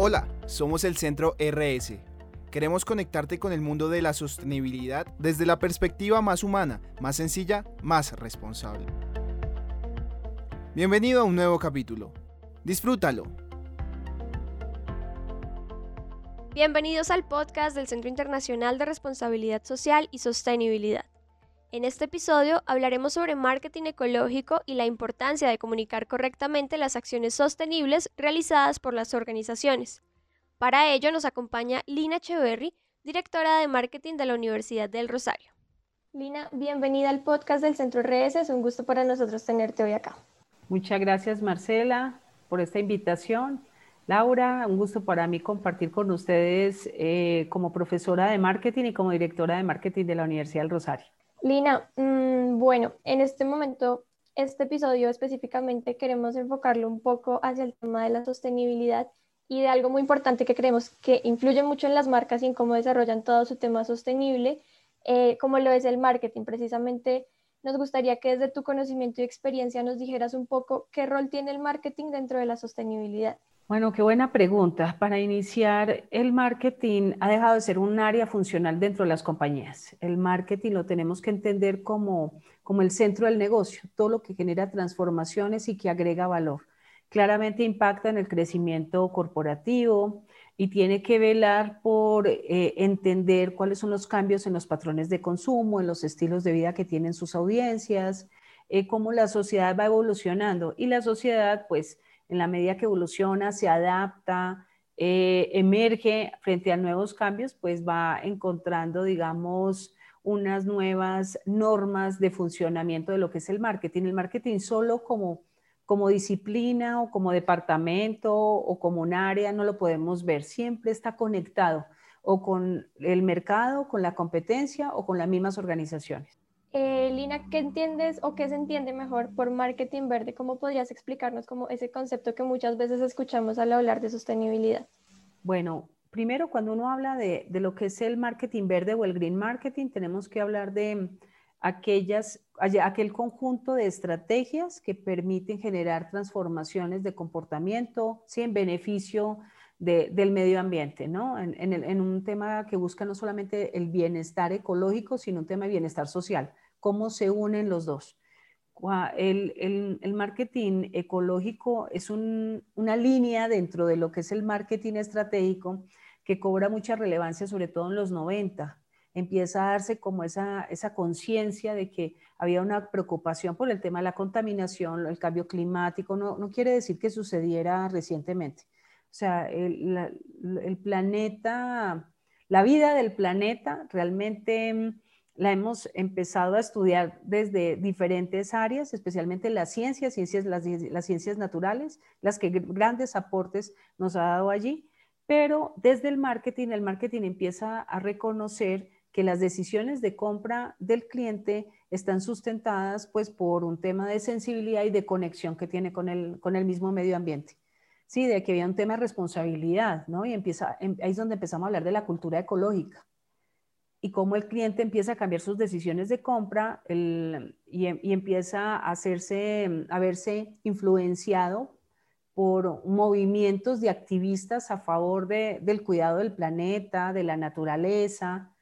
Hola, somos el Centro RS. Queremos conectarte con el mundo de la sostenibilidad desde la perspectiva más humana, más sencilla, más responsable. Bienvenido a un nuevo capítulo. Disfrútalo. Bienvenidos al podcast del Centro Internacional de Responsabilidad Social y Sostenibilidad. En este episodio hablaremos sobre marketing ecológico y la importancia de comunicar correctamente las acciones sostenibles realizadas por las organizaciones. Para ello nos acompaña Lina Echeverry, directora de marketing de la Universidad del Rosario. Lina, bienvenida al podcast del Centro RS. Es un gusto para nosotros tenerte hoy acá. Muchas gracias, Marcela, por esta invitación. Laura, un gusto para mí compartir con ustedes eh, como profesora de marketing y como directora de marketing de la Universidad del Rosario. Lina, mm, bueno, en este momento, este episodio específicamente queremos enfocarlo un poco hacia el tema de la sostenibilidad y de algo muy importante que creemos que influye mucho en las marcas y en cómo desarrollan todo su tema sostenible, eh, como lo es el marketing. Precisamente nos gustaría que desde tu conocimiento y experiencia nos dijeras un poco qué rol tiene el marketing dentro de la sostenibilidad. Bueno, qué buena pregunta. Para iniciar, el marketing ha dejado de ser un área funcional dentro de las compañías. El marketing lo tenemos que entender como, como el centro del negocio, todo lo que genera transformaciones y que agrega valor. Claramente impacta en el crecimiento corporativo y tiene que velar por eh, entender cuáles son los cambios en los patrones de consumo, en los estilos de vida que tienen sus audiencias, eh, cómo la sociedad va evolucionando. Y la sociedad, pues, en la medida que evoluciona, se adapta, eh, emerge frente a nuevos cambios, pues va encontrando, digamos, unas nuevas normas de funcionamiento de lo que es el marketing. El marketing solo como, como disciplina o como departamento o como un área no lo podemos ver, siempre está conectado o con el mercado, con la competencia o con las mismas organizaciones. Eh, Lina, ¿qué entiendes o qué se entiende mejor por marketing verde? ¿Cómo podrías explicarnos como ese concepto que muchas veces escuchamos al hablar de sostenibilidad? Bueno, primero cuando uno habla de, lo que es el marketing verde o el green marketing, tenemos que hablar de aquellas, aquel conjunto de estrategias que permiten generar transformaciones de comportamiento, ¿sí? en beneficio del medio ambiente, ¿no? En, un tema que busca no solamente el bienestar ecológico, sino un tema de bienestar social. ¿Cómo se unen los dos? El, el, marketing ecológico es un, una línea dentro de lo que es el marketing estratégico que cobra mucha relevancia, sobre todo en los 90. Empieza a darse como esa, conciencia de que había una preocupación por el tema de la contaminación, el cambio climático. No quiere decir que sucediera recientemente, o sea, el, planeta, la vida del planeta realmente mm, la hemos empezado a estudiar desde diferentes áreas, especialmente las ciencias, ciencias las, las, ciencias naturales, las que grandes aportes nos ha dado allí, pero desde el marketing, el marketing empieza a reconocer que las decisiones de compra del cliente están sustentadas pues por un tema de sensibilidad y de conexión que tiene con el, con el mismo medio ambiente. Sí, de que había un tema de responsabilidad, ¿no? Y empieza, em, ahí es donde empezamos a hablar de la cultura ecológica y cómo el cliente empieza a cambiar sus decisiones de compra y, empieza a hacerse, a verse influenciado por movimientos de activistas a favor del cuidado del planeta, de la naturaleza.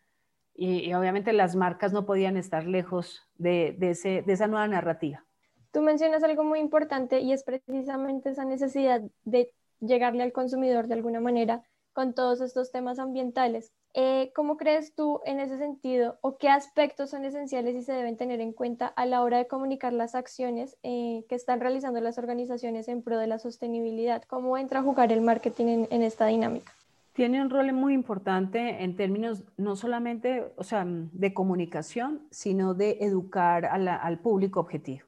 Y, obviamente las marcas no podían estar lejos de, de esa nueva narrativa. Tú mencionas algo muy importante y es precisamente esa necesidad de llegarle al consumidor de alguna manera con todos estos temas ambientales. Eh, ¿Cómo crees tú en ese sentido o qué aspectos son esenciales y se deben tener en cuenta a la hora de comunicar las acciones eh, que están realizando las organizaciones en pro de la sostenibilidad? ¿Cómo entra a jugar el marketing en, esta dinámica? Tiene un rol muy importante en términos no solamente o sea, de comunicación, sino de educar al público objetivo.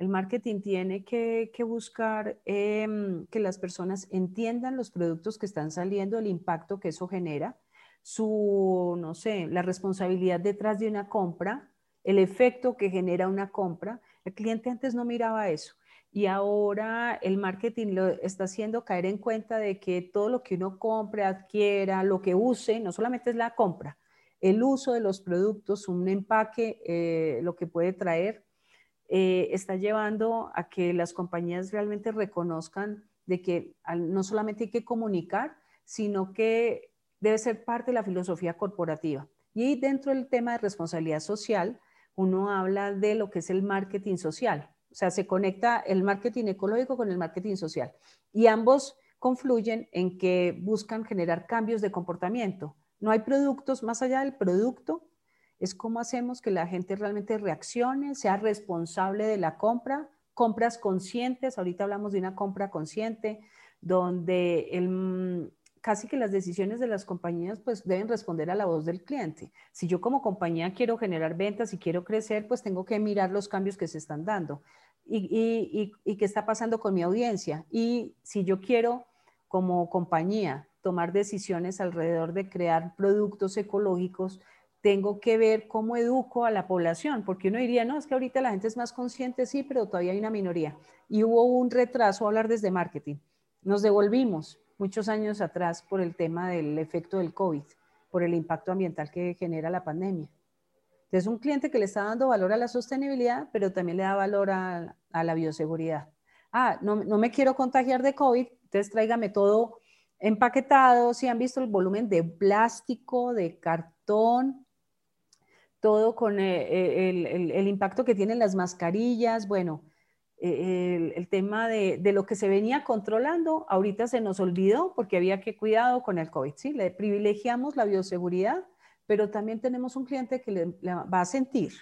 El marketing tiene que, buscar em, que las personas entiendan los productos que están saliendo, el impacto que eso genera, su, no sé, la responsabilidad detrás de una compra, el efecto que genera una compra. El cliente antes no miraba eso y ahora el marketing lo está haciendo caer en cuenta de que todo lo que uno compre, adquiera, lo que use, no solamente es la compra, el uso de los productos, un empaque, eh, lo que puede traer eh, está llevando a que las compañías realmente reconozcan de que no solamente hay que comunicar, sino que debe ser parte de la filosofía corporativa. Y dentro del tema de responsabilidad social, uno habla de lo que es el marketing social. O sea, se conecta el marketing ecológico con el marketing social. Y ambos confluyen en que buscan generar cambios de comportamiento. No hay productos más allá del producto, es cómo hacemos que la gente realmente reaccione, sea responsable de la compra, compras conscientes, ahorita hablamos de una compra consciente, donde el, casi que las decisiones de las compañías pues deben responder a la voz del cliente. Si yo como compañía quiero generar ventas y quiero crecer, pues tengo que mirar los cambios que se están dando y, y qué está pasando con mi audiencia. Y si yo quiero como compañía tomar decisiones alrededor de crear productos ecológicos, tengo que ver cómo educo a la población, porque uno diría, no, es que ahorita la gente es más consciente, sí, pero todavía hay una minoría. Y hubo un retraso a hablar desde marketing. Nos devolvimos muchos años atrás por el tema del efecto del COVID, por el impacto ambiental que genera la pandemia. Entonces, un cliente que le está dando valor a la sostenibilidad, pero también le da valor a, la bioseguridad. Ah, no, no me quiero contagiar de COVID, entonces tráigame todo empaquetado, si han visto el volumen de plástico, de cartón, todo con eh, eh, el, impacto que tienen las mascarillas, bueno, eh, el, tema de, lo que se venía controlando, ahorita se nos olvidó porque había que cuidado con el COVID, ¿sí? Le privilegiamos la bioseguridad, pero también tenemos un cliente que le, va a sentir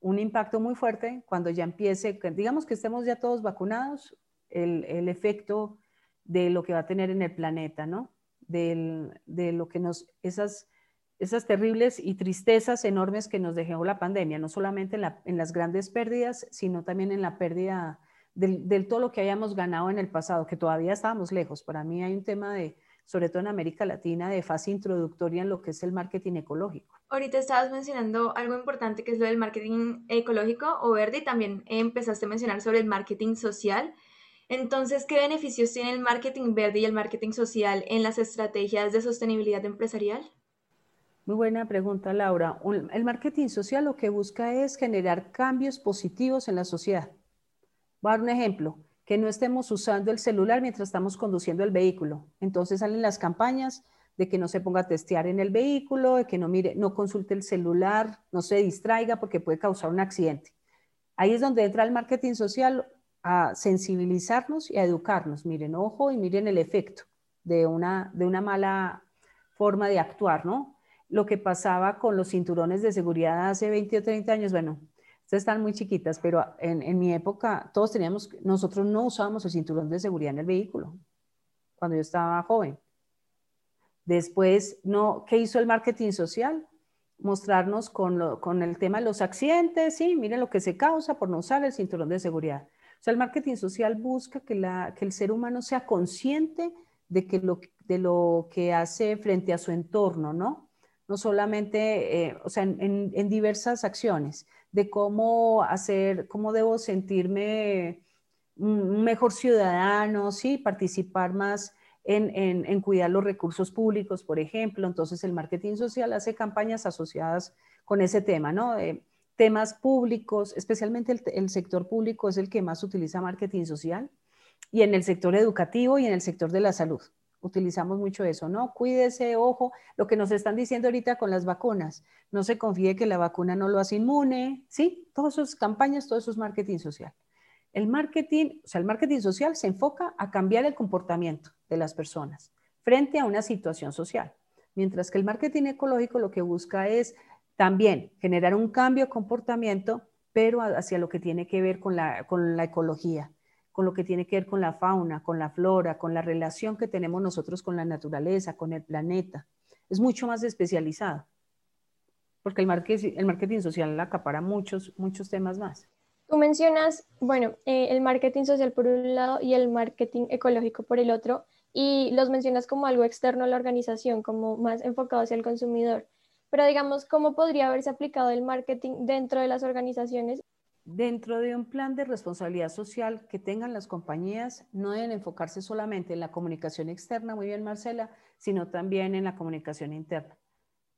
un impacto muy fuerte cuando ya empiece, digamos que estemos ya todos vacunados, el, el efecto de lo que va a tener en el planeta, ¿no? de lo que nos, esas esas terribles y tristezas enormes que nos dejó la pandemia, no solamente en, las grandes pérdidas, sino también en la pérdida del, todo lo que hayamos ganado en el pasado, que todavía estábamos lejos. Para mí hay un tema de, sobre todo en América Latina, de fase introductoria en lo que es el marketing ecológico. Ahorita estabas mencionando algo importante que es lo del marketing ecológico o verde y también empezaste a mencionar sobre el marketing social. Entonces, ¿qué beneficios tiene el marketing verde y el marketing social en las estrategias de sostenibilidad empresarial? Muy buena pregunta, Laura. El marketing social lo que busca es generar cambios positivos en la sociedad. Voy a dar un ejemplo, que no estemos usando el celular mientras estamos conduciendo el vehículo. Entonces salen las campañas de que no se ponga a testear en el vehículo, de que no mire, no consulte el celular, no se distraiga porque puede causar un accidente. Ahí es donde entra el marketing social a sensibilizarnos y a educarnos. Miren, ojo y miren el efecto de una, de una mala forma de actuar, ¿no? Lo que pasaba con los cinturones de seguridad hace 20 o 30 años. Bueno, estas están muy chiquitas, pero en, mi época todos teníamos, nosotros no usábamos el cinturón de seguridad en el vehículo cuando yo estaba joven. Después, no, ¿qué hizo el marketing social? Mostrarnos con, con el tema de los accidentes, sí, miren lo que se causa por no usar el cinturón de seguridad. O sea, el marketing social busca que, la, que el ser humano sea consciente de, que lo, de lo que hace frente a su entorno, ¿no? No solamente, eh, o sea, en, diversas acciones, de cómo hacer, cómo debo sentirme un mejor ciudadano, sí, participar más en, cuidar los recursos públicos, por ejemplo. Entonces, el marketing social hace campañas asociadas con ese tema, ¿no? temas públicos, especialmente el sector público es el que más utiliza marketing social, y en el sector educativo y en el sector de la salud utilizamos mucho eso, ¿no? Cuídese, ojo, lo que nos están diciendo ahorita con las vacunas, no se confíe que la vacuna no lo hace inmune, ¿sí? Todas esas campañas, todo eso es marketing social. El marketing, o sea, el marketing social se enfoca a cambiar el comportamiento de las personas frente a una situación social, mientras que el marketing ecológico lo que busca es también generar un cambio de comportamiento, pero hacia lo que tiene que ver con la, con la ecología con lo que tiene que ver con la fauna, con la flora, con la relación que tenemos nosotros con la naturaleza, con el planeta. Es mucho más especializado, porque el marketing, social acapara muchos, muchos temas más. Tú mencionas, bueno, eh, el marketing social por un lado y el marketing ecológico por el otro, y los mencionas como algo externo a la organización, como más enfocado hacia el consumidor. Pero digamos, ¿cómo podría haberse aplicado el marketing dentro de las organizaciones Dentro de un plan de responsabilidad social que tengan las compañías, no deben enfocarse solamente en la comunicación externa, muy bien Marcela, sino también en la comunicación interna.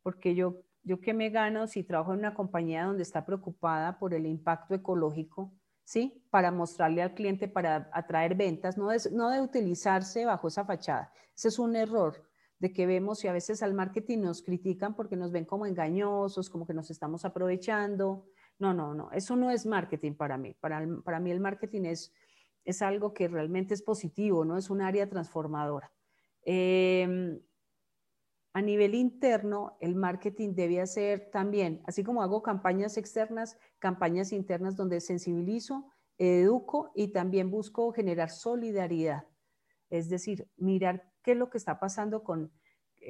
Porque yo, yo qué me gano si trabajo en una compañía donde está preocupada por el impacto ecológico, ¿sí? Para mostrarle al cliente, para atraer ventas, no, es, no de utilizarse bajo esa fachada. Ese es un error de que vemos y a veces al marketing nos critican porque nos ven como engañosos, como que nos estamos aprovechando. No, no, no, eso no es marketing para mí. Para, para mí el marketing es, es algo que realmente es positivo, ¿no? Es un área transformadora. Em, a nivel interno, el marketing debe hacer también, así como hago campañas externas, campañas internas donde sensibilizo, educo y también busco generar solidaridad. Es decir, mirar qué es lo que está pasando con,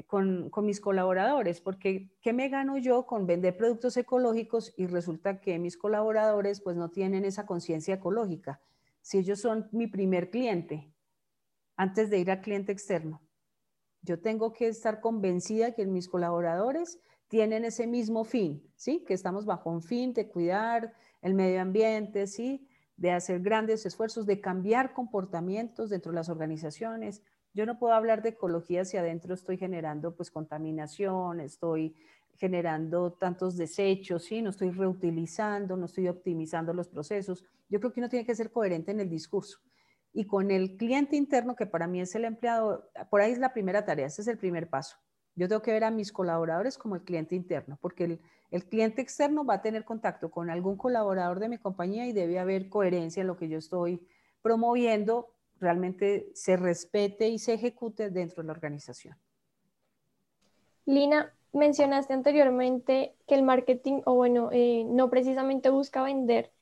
con, con, mis colaboradores, porque ¿qué me gano yo con vender productos ecológicos y resulta que mis colaboradores pues no tienen esa conciencia ecológica? Si ellos son mi primer cliente, antes de ir al cliente externo. Yo tengo que estar convencida que mis colaboradores tienen ese mismo fin, ¿sí? Que estamos bajo un fin de cuidar el medio ambiente, ¿sí? De hacer grandes esfuerzos, de cambiar comportamientos dentro de las organizaciones. Yo no puedo hablar de ecología si adentro estoy generando pues contaminación, estoy generando tantos desechos, ¿sí? No estoy reutilizando, no estoy optimizando los procesos. Yo creo que uno tiene que ser coherente en el discurso y con el cliente interno, que para mí es el empleado, por ahí es la primera tarea, ese es el primer paso. Yo tengo que ver a mis colaboradores como el cliente interno, porque el, cliente externo va a tener contacto con algún colaborador de mi compañía y debe haber coherencia en lo que yo estoy promoviendo, realmente se respete y se ejecute dentro de la organización. Lina, mencionaste anteriormente que el marketing, o bueno, eh, no precisamente busca vender,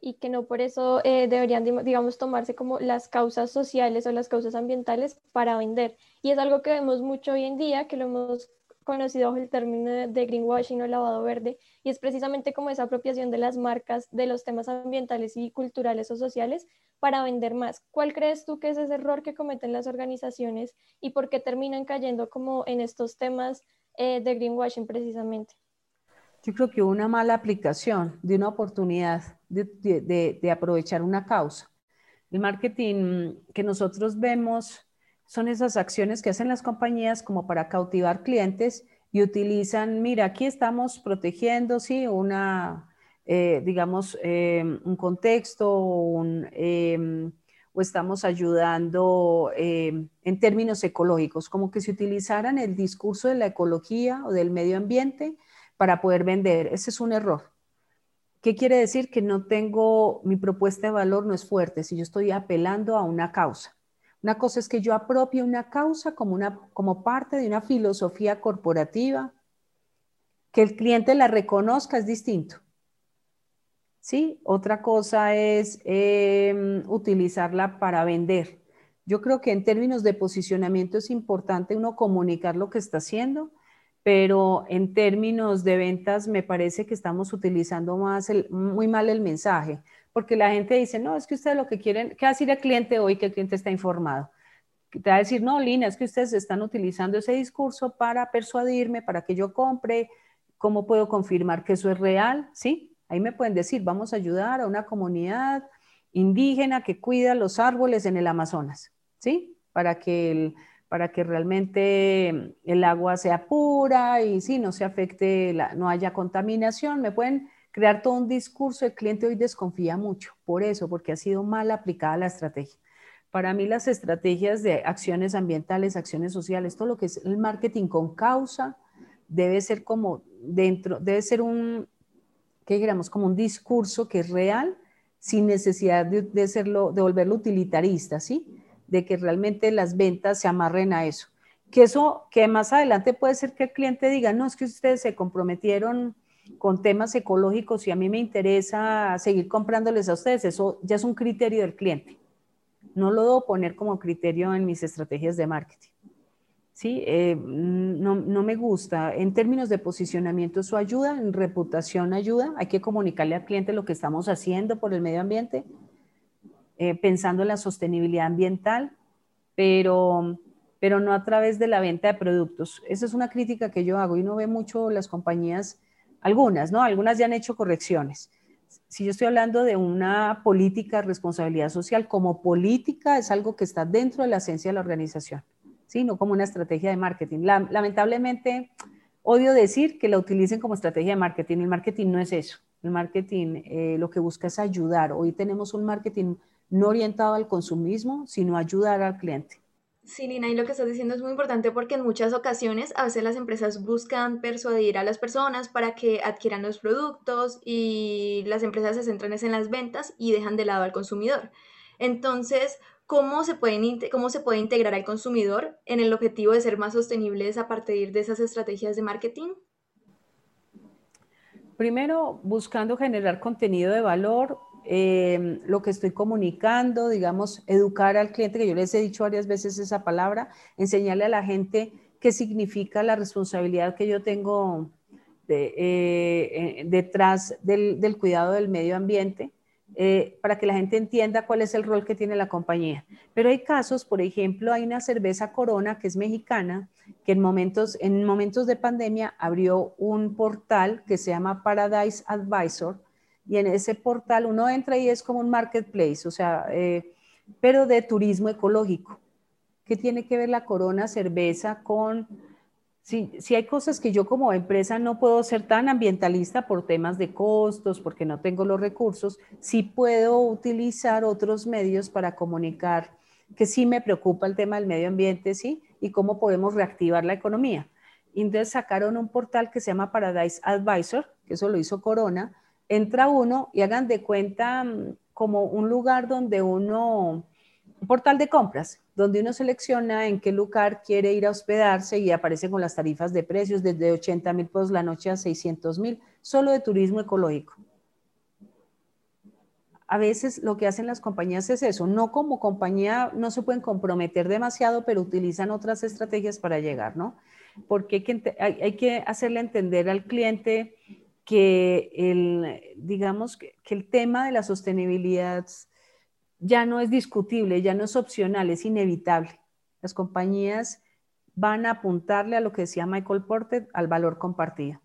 y que no por eso eh, deberían, digamos, tomarse como las causas sociales o las causas ambientales para vender. Y es algo que vemos mucho hoy en día, que lo hemos conocido bajo el término de, greenwashing o lavado verde, y es precisamente como esa apropiación de las marcas de los temas ambientales y culturales o sociales para vender más. ¿Cuál crees tú que es ese error que cometen las organizaciones y por qué terminan cayendo como en estos temas eh, de greenwashing precisamente? Yo creo que una mala aplicación de una oportunidad de, aprovechar una causa. El marketing que nosotros vemos son esas acciones que hacen las compañías como para cautivar clientes y utilizan, mira, aquí estamos protegiendo, sí, una, eh, digamos, em, un contexto em, o estamos ayudando em, en términos ecológicos, como que se utilizaran el discurso de la ecología o del medio ambiente para poder vender. Ese es un error. ¿Qué quiere decir? Que no tengo, mi propuesta de valor no es fuerte si yo estoy apelando a una causa. Una cosa es que yo apropie una causa como, una, como parte de una filosofía corporativa, que el cliente la reconozca es distinto. ¿Sí? Otra cosa es em, utilizarla para vender. Yo creo que en términos de posicionamiento es importante uno comunicar lo que está haciendo, pero en términos de ventas me parece que estamos utilizando más muy mal el mensaje, porque la gente dice, no, es que ustedes lo que quieren, ¿qué va a decir el cliente hoy que el cliente está informado? Te va a decir, no, Lina, es que ustedes están utilizando ese discurso para persuadirme, para que yo compre, ¿cómo puedo confirmar que eso es real? ¿Sí? Ahí me pueden decir, vamos a ayudar a una comunidad indígena que cuida los árboles en el Amazonas, ¿sí? Para que para que realmente el agua sea pura y sí, no se afecte, no haya contaminación. Me pueden crear todo un discurso, el cliente hoy desconfía mucho por eso, porque ha sido mal aplicada la estrategia. Para mí las estrategias de acciones ambientales, acciones sociales, todo lo que es el marketing con causa, debe ser como dentro, debe ser un, ¿qué digamos? Como un discurso que es real, sin necesidad de, de, serlo, de volverlo utilitarista, ¿sí? de que realmente las ventas se amarren a eso. Que eso, que más adelante puede ser que el cliente diga, no, es que ustedes se comprometieron con temas ecológicos y a mí me interesa seguir comprándoles a ustedes. Eso ya es un criterio del cliente. No lo debo poner como criterio en mis estrategias de marketing. ¿Sí? Eh, no, no, me gusta. En términos de posicionamiento, eso ayuda, en reputación ayuda. Hay que comunicarle al cliente lo que estamos haciendo por el medio ambiente. Eh, pensando en la sostenibilidad ambiental, pero, pero no a través de la venta de productos. Esa es una crítica que yo hago y no ve mucho las compañías, algunas, ¿no? Algunas ya han hecho correcciones. Si yo estoy hablando de una política de responsabilidad social, como política es algo que está dentro de la esencia de la organización, ¿sí? No como una estrategia de marketing. lamentablemente, odio decir que la utilicen como estrategia de marketing. El marketing no es eso. El marketing eh, lo que busca es ayudar. Hoy tenemos un marketing no orientado al consumismo, sino ayudar al cliente. Sí, Lina, y lo que estás diciendo es muy importante porque en muchas ocasiones a veces las empresas buscan persuadir a las personas para que adquieran los productos y las empresas se centran en las ventas y dejan de lado al consumidor. Entonces, ¿cómo se, ¿cómo se puede integrar al consumidor en el objetivo de ser más sostenibles a partir de esas estrategias de marketing? Primero, buscando generar contenido de valor, eh, lo que estoy comunicando, digamos, educar al cliente, que yo les he dicho varias veces esa palabra, enseñarle a la gente qué significa la responsabilidad que yo tengo eh, eh, detrás del, cuidado del medio ambiente, para que la gente entienda cuál es el rol que tiene la compañía. Pero hay casos, por ejemplo, hay una cerveza Corona que es mexicana, que en momentos, en momentos de pandemia abrió un portal que se llama Paradise Advisor, y en ese portal uno entra y es como un marketplace, o sea, eh, pero de turismo ecológico. ¿Qué tiene que ver la Corona Cerveza con... Si, si, hay cosas que yo como empresa no puedo ser tan ambientalista por temas de costos, porque no tengo los recursos, sí puedo utilizar otros medios para comunicar que sí me preocupa el tema del medio ambiente, ¿sí? Y cómo podemos reactivar la economía. entonces sacaron un portal que se llama Paradise Advisor, que eso lo hizo Corona, entra uno y hagan de cuenta mm, como un lugar donde uno, un portal de compras, donde uno selecciona en qué lugar quiere ir a hospedarse y aparece con las tarifas de precios desde 80 mil pesos la noche a 600 mil, solo de turismo ecológico. A veces lo que hacen las compañías es eso, no como compañía no se pueden comprometer demasiado, pero utilizan otras estrategias para llegar, ¿no? Porque hay que, hay que hacerle entender al cliente que el, digamos, que, el tema de la sostenibilidad ya no es discutible, ya no es opcional, es inevitable. Las compañías van a apuntarle a lo que decía Michael Porter, al valor compartido.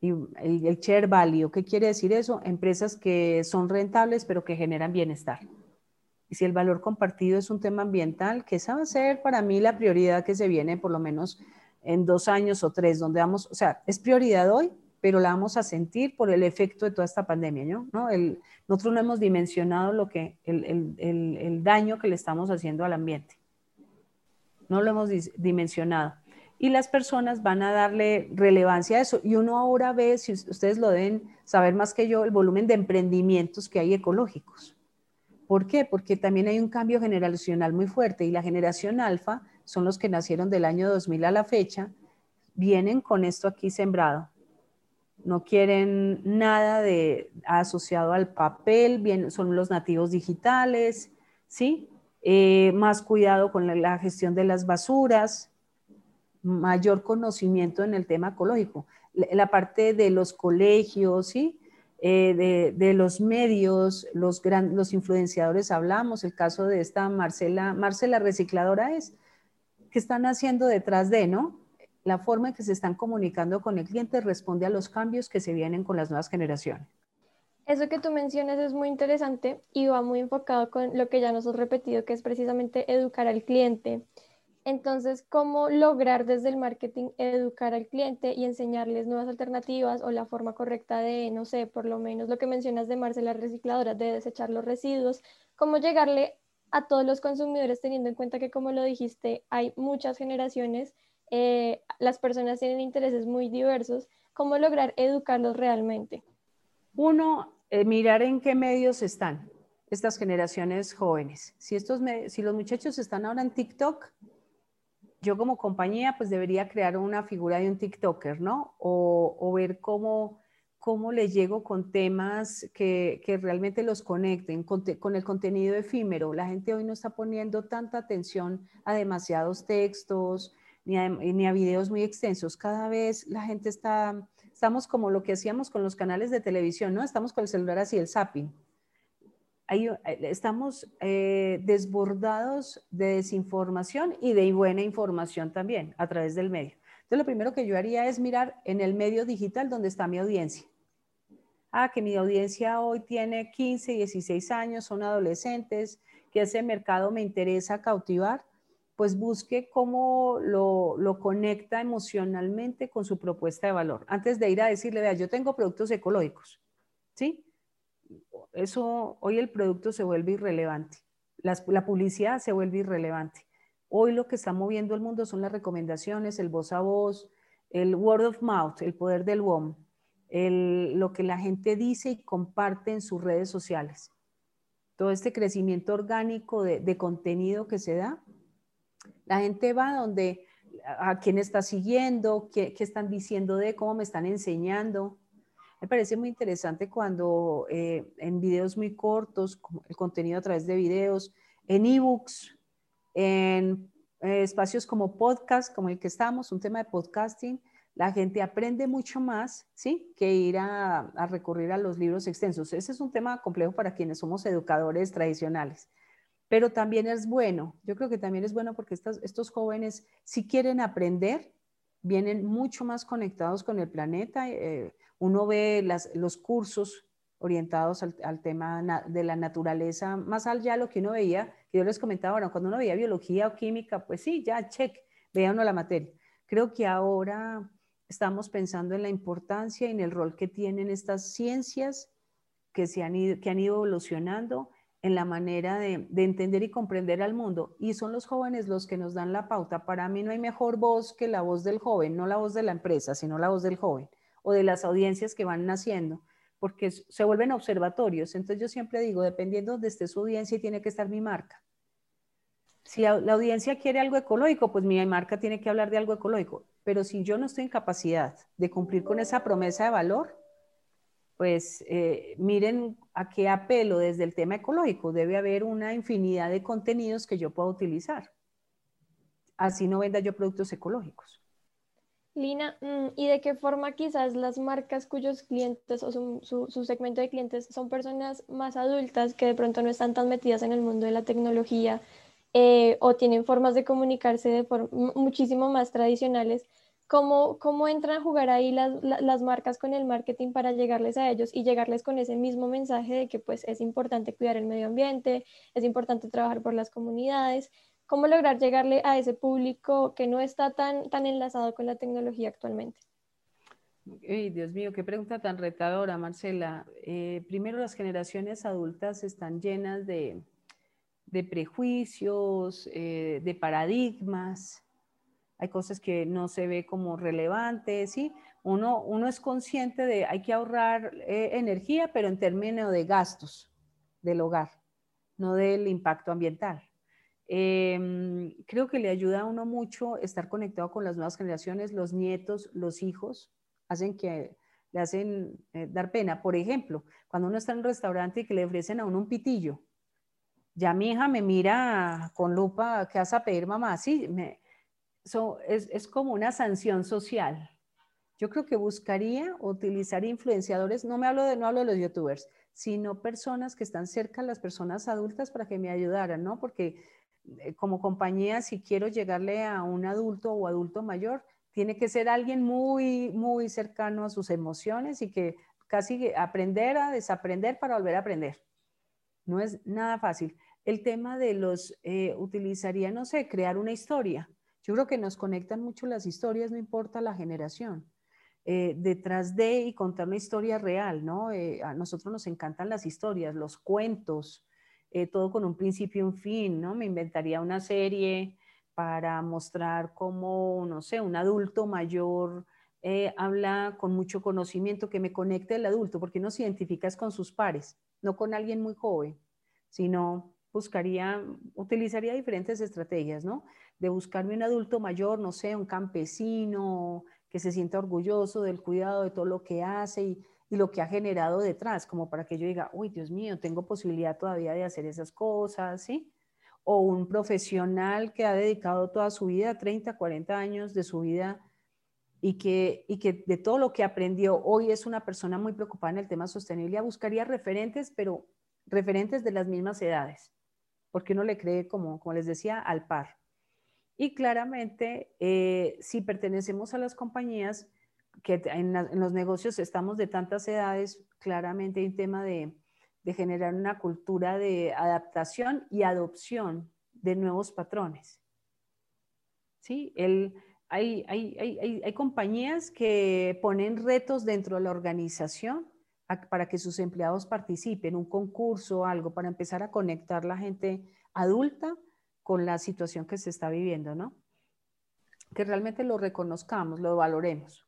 Y el, el share value, ¿qué quiere decir eso? Empresas que son rentables pero que generan bienestar. Y si el valor compartido es un tema ambiental, que esa va a ser para mí la prioridad que se viene por lo menos en dos años o tres, donde vamos, o sea, es prioridad hoy, pero la vamos a sentir por el efecto de toda esta pandemia, ¿no? El, nosotros no hemos dimensionado lo que, el, el, el, daño que le estamos haciendo al ambiente. No lo hemos dimensionado. Y las personas van a darle relevancia a eso. Y uno ahora ve, si ustedes lo deben saber más que yo, el volumen de emprendimientos que hay ecológicos. ¿Por qué? Porque también hay un cambio generacional muy fuerte y la generación alfa son los que nacieron del año 2000 a la fecha, vienen con esto aquí sembrado no quieren nada de asociado al papel, bien, son los nativos digitales, ¿sí? Eh, más cuidado con la, gestión de las basuras, mayor conocimiento en el tema ecológico. La, parte de los colegios, ¿sí? Eh, de, los medios, los, los influenciadores hablamos, el caso de esta Marcela, Marcela Recicladora es, que están haciendo detrás de, ¿no? La forma en que se están comunicando con el cliente responde a los cambios que se vienen con las nuevas generaciones. Eso que tú mencionas es muy interesante y va muy enfocado con lo que ya nos has repetido, que es precisamente educar al cliente. Entonces, ¿cómo lograr desde el marketing educar al cliente y enseñarles nuevas alternativas o la forma correcta de, no sé, por lo menos lo que mencionas de Marcela Recicladora, de desechar los residuos? ¿Cómo llegarle a todos los consumidores teniendo en cuenta que, como lo dijiste, hay muchas generaciones eh, las personas tienen intereses muy diversos, ¿cómo lograr educarlos realmente? Uno, eh, mirar en qué medios están estas generaciones jóvenes. Si, estos si los muchachos están ahora en TikTok, yo como compañía pues debería crear una figura de un TikToker, ¿no? O, ver cómo, cómo les llego con temas que, que realmente los conecten con, con, el contenido efímero. La gente hoy no está poniendo tanta atención a demasiados textos, ni a, videos muy extensos. Cada vez la gente está, estamos como lo que hacíamos con los canales de televisión, ¿no? Estamos con el celular así, el zapping. Ahí, eh, estamos eh, desbordados de desinformación y de buena información también a través del medio. Entonces, lo primero que yo haría es mirar en el medio digital donde está mi audiencia. Ah, que mi audiencia hoy tiene 15, 16 años, son adolescentes, que ese mercado me interesa cautivar pues busque cómo lo, conecta emocionalmente con su propuesta de valor. Antes de ir a decirle, vea, yo tengo productos ecológicos, ¿sí? Eso, hoy el producto se vuelve irrelevante, la publicidad se vuelve irrelevante. Hoy lo que está moviendo el mundo son las recomendaciones, el voz a voz, el word of mouth, el poder del WOM, lo que la gente dice y comparte en sus redes sociales. Todo este crecimiento orgánico de, contenido que se da, la gente va donde, a quién está siguiendo, qué, están diciendo de, cómo me están enseñando. Me parece muy interesante cuando eh, en videos muy cortos, el contenido a través de videos, en ebooks, en eh, espacios como podcast, como el que estamos, un tema de podcasting, la gente aprende mucho más, ¿sí? Que ir a, recurrir a los libros extensos. Ese es un tema complejo para quienes somos educadores tradicionales, pero también es bueno. Yo creo que también es bueno porque estos jóvenes, si quieren aprender, vienen mucho más conectados con el planeta. Eh, uno ve los cursos orientados al, tema de la naturaleza, más allá de lo que uno veía, que yo les comentaba ahora, cuando uno veía biología o química, pues sí, ya, check, veía uno la materia. Creo que ahora estamos pensando en la importancia y en el rol que tienen estas ciencias que, se han, ido, que han ido evolucionando en la manera de, de, entender y comprender al mundo. Y son los jóvenes los que nos dan la pauta. Para mí no hay mejor voz que la voz del joven, no la voz de la empresa, sino la voz del joven o de las audiencias que van naciendo, porque se vuelven observatorios. Entonces yo siempre digo, dependiendo de esté su audiencia, tiene que estar mi marca. Si la, audiencia quiere algo ecológico, pues mi marca tiene que hablar de algo ecológico. Pero si yo no estoy en capacidad de cumplir con esa promesa de valor, pues eh, miren a qué apelo desde el tema ecológico. Debe haber una infinidad de contenidos que yo pueda utilizar. Así no venda yo productos ecológicos. Lina, mm, ¿y de qué forma quizás las marcas cuyos clientes o su, segmento de clientes son personas más adultas que de pronto no están tan metidas en el mundo de la tecnología eh, o tienen formas de comunicarse de muchísimo más tradicionales, ¿cómo, ¿cómo entran a jugar ahí las, las, marcas con el marketing para llegarles a ellos y llegarles con ese mismo mensaje de que pues es importante cuidar el medio ambiente, es importante trabajar por las comunidades? ¿Cómo lograr llegarle a ese público que no está tan, tan enlazado con la tecnología actualmente? Dios mío, qué pregunta tan retadora, Marcela. Eh, primero, las generaciones adultas están llenas de, de prejuicios, eh, de paradigmas. Hay cosas que no se ve como relevantes, ¿sí? Uno, uno es consciente de hay que ahorrar eh, energía, pero en términos de gastos del hogar, no del impacto ambiental. Em, creo que le ayuda a uno mucho estar conectado con las nuevas generaciones, los nietos, los hijos, hacen que le hacen eh, dar pena. Por ejemplo, cuando uno está en un restaurante y que le ofrecen a uno un pitillo, ya mi hija me mira con lupa, ¿qué vas a pedir mamá? Sí, me, es, es, como una sanción social. Yo creo que buscaría utilizar influenciadores, no me hablo de, no hablo de los youtubers, sino personas que están cerca las personas adultas para que me ayudaran, ¿no? Porque eh, como compañía, si quiero llegarle a un adulto o adulto mayor, tiene que ser alguien muy, muy cercano a sus emociones y que casi aprender a desaprender para volver a aprender. No es nada fácil. El tema de los, eh, utilizaría, no sé, crear una historia. Yo creo que nos conectan mucho las historias, no importa la generación. Eh, detrás de y contar una historia real, ¿no? Eh, a nosotros nos encantan las historias, los cuentos, todo con un principio y un fin, ¿no? Me inventaría una serie para mostrar cómo, no sé, un adulto mayor habla con mucho conocimiento que me conecte el adulto, porque no se identifica con sus pares no con alguien muy joven, sino buscaría, utilizaría diferentes estrategias, ¿no? De buscarme un adulto mayor, no sé, un campesino que se sienta orgulloso del cuidado de todo lo que hace y, lo que ha generado detrás, como para que yo diga, uy, Dios mío, tengo posibilidad todavía de hacer esas cosas, ¿sí? O un profesional que ha dedicado toda su vida, 30, 40 años de su vida y que, y que de todo lo que aprendió hoy es una persona muy preocupada en el tema sostenibilidad, buscaría referentes, pero referentes de las mismas edades, porque uno le cree, como, como les decía, al par. Y claramente, eh, si pertenecemos a las compañías, que en, los negocios estamos de tantas edades, claramente hay un tema de, de generar una cultura de adaptación y adopción de nuevos patrones. ¿Sí? El, hay, hay, hay, hay, compañías que ponen retos dentro de la organización para que sus empleados participen, un concurso, algo, para empezar a conectar la gente adulta con la situación que se está viviendo, ¿no? Que realmente lo reconozcamos, lo valoremos.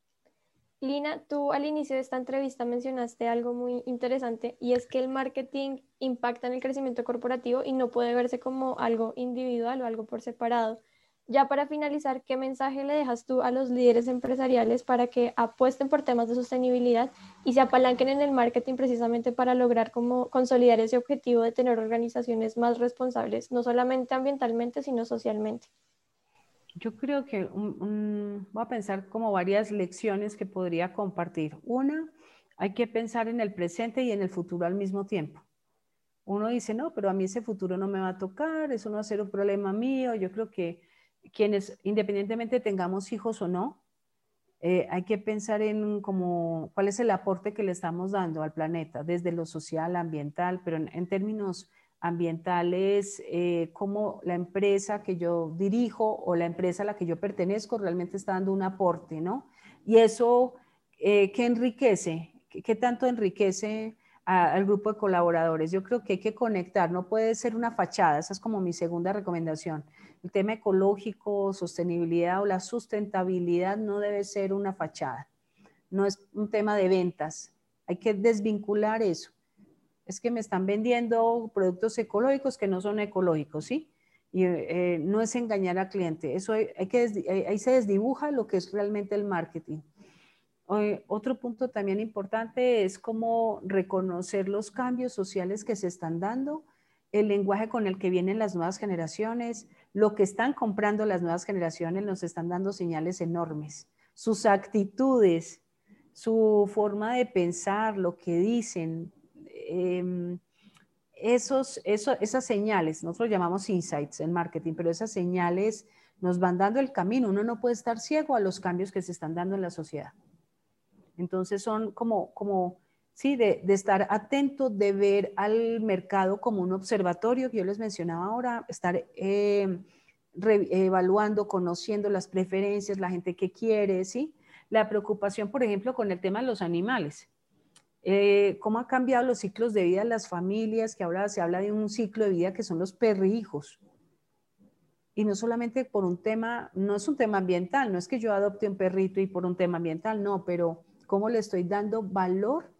Lina, tú al inicio de esta entrevista mencionaste algo muy interesante y es que el marketing impacta en el crecimiento corporativo y no puede verse como algo individual o algo por separado. Ya para finalizar, ¿qué mensaje le dejas tú a los líderes empresariales para que apuesten por temas de sostenibilidad y se apalanquen en el marketing precisamente para lograr como consolidar ese objetivo de tener organizaciones más responsables, no solamente ambientalmente, sino socialmente? Yo creo que voy a pensar como varias lecciones que podría compartir. Una, hay que pensar en el presente y en el futuro al mismo tiempo. Uno dice, no, pero a mí ese futuro no me va a tocar, eso no va a ser un problema mío. Yo creo que quienes, independientemente tengamos hijos o no, eh, hay que pensar en cómo, cuál es el aporte que le estamos dando al planeta, desde lo social, ambiental, pero en, términos ambientales, eh, cómo la empresa que yo dirijo o la empresa a la que yo pertenezco realmente está dando un aporte, ¿no? Y eso, eh, ¿qué enriquece? ¿Qué, tanto enriquece al grupo de colaboradores? Yo creo que hay que conectar, no puede ser una fachada, esa es como mi segunda recomendación el tema ecológico, sostenibilidad o la sustentabilidad no debe ser una fachada, no es un tema de ventas. Hay que desvincular eso. Es que me están vendiendo productos ecológicos que no son ecológicos, ¿sí? Y eh, no es engañar al cliente. Eso hay, que, ahí se desdibuja lo que es realmente el marketing. otro punto también importante es cómo reconocer los cambios sociales que se están dando, el lenguaje con el que vienen las nuevas generaciones, lo que están comprando las nuevas generaciones nos están dando señales enormes. Sus actitudes, su forma de pensar, lo que dicen, em, esos, esas señales, nosotros llamamos insights en marketing, pero esas señales nos van dando el camino. Uno no puede estar ciego a los cambios que se están dando en la sociedad. Entonces son como, como ¿sí? De, estar atento, de ver al mercado como un observatorio, que yo les mencionaba ahora, estar eh, evaluando, conociendo las preferencias, la gente que quiere, ¿sí? La preocupación, por ejemplo, con el tema de los animales. Eh, ¿Cómo han cambiado los ciclos de vida de las familias? Que ahora se habla de un ciclo de vida que son los perrijos. Y no solamente por un tema, no es un tema ambiental, no es que yo adopte un perrito y por un tema ambiental, no, pero cómo le estoy dando valor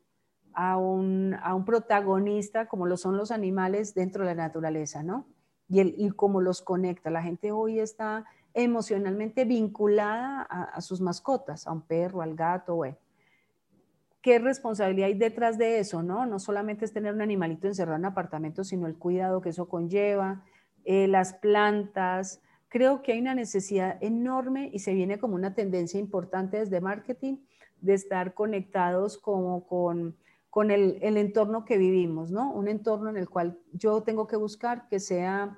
a un, protagonista como lo son los animales dentro de la naturaleza, ¿no? Y, el, y cómo los conecta. La gente hoy está emocionalmente vinculada a, sus mascotas, a un perro, al gato, bueno. ¿Qué responsabilidad hay detrás de eso, no? No solamente es tener un animalito encerrado en apartamento, sino el cuidado que eso conlleva, eh, las plantas. Creo que hay una necesidad enorme y se viene como una tendencia importante desde marketing de estar conectados como con con el, entorno que vivimos, ¿no? Un entorno en el cual yo tengo que buscar que sea,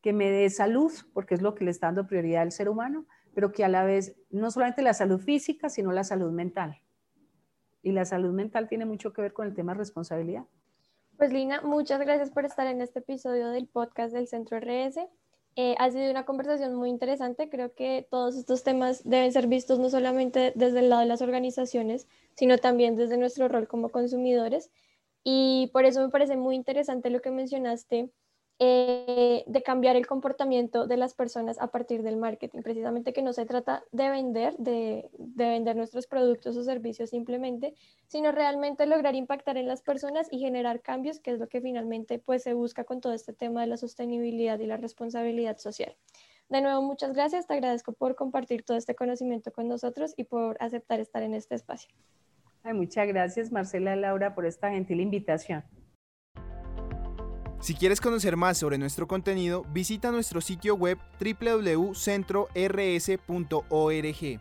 que me dé salud, porque es lo que le está dando prioridad al ser humano, pero que a la vez no solamente la salud física, sino la salud mental. Y la salud mental tiene mucho que ver con el tema de responsabilidad. Pues Lina, muchas gracias por estar en este episodio del podcast del Centro RS. Eh, ha sido una conversación muy interesante. Creo que todos estos temas deben ser vistos no solamente desde el lado de las organizaciones, sino también desde nuestro rol como consumidores. Y por eso me parece muy interesante lo que mencionaste eh, de cambiar el comportamiento de las personas a partir del marketing. Precisamente que no se trata de vender, de, vender nuestros productos o servicios simplemente, sino realmente lograr impactar en las personas y generar cambios, que es lo que finalmente pues, se busca con todo este tema de la sostenibilidad y la responsabilidad social. De nuevo, muchas gracias. Te agradezco por compartir todo este conocimiento con nosotros y por aceptar estar en este espacio. muchas gracias, Marcela Laura, por esta gentil invitación. Si quieres conocer más sobre nuestro contenido, visita nuestro sitio web www.centrors.org.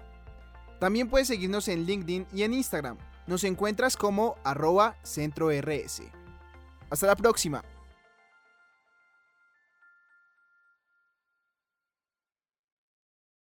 También puedes seguirnos en LinkedIn y en Instagram. Nos encuentras como arroba centrors. Hasta la próxima.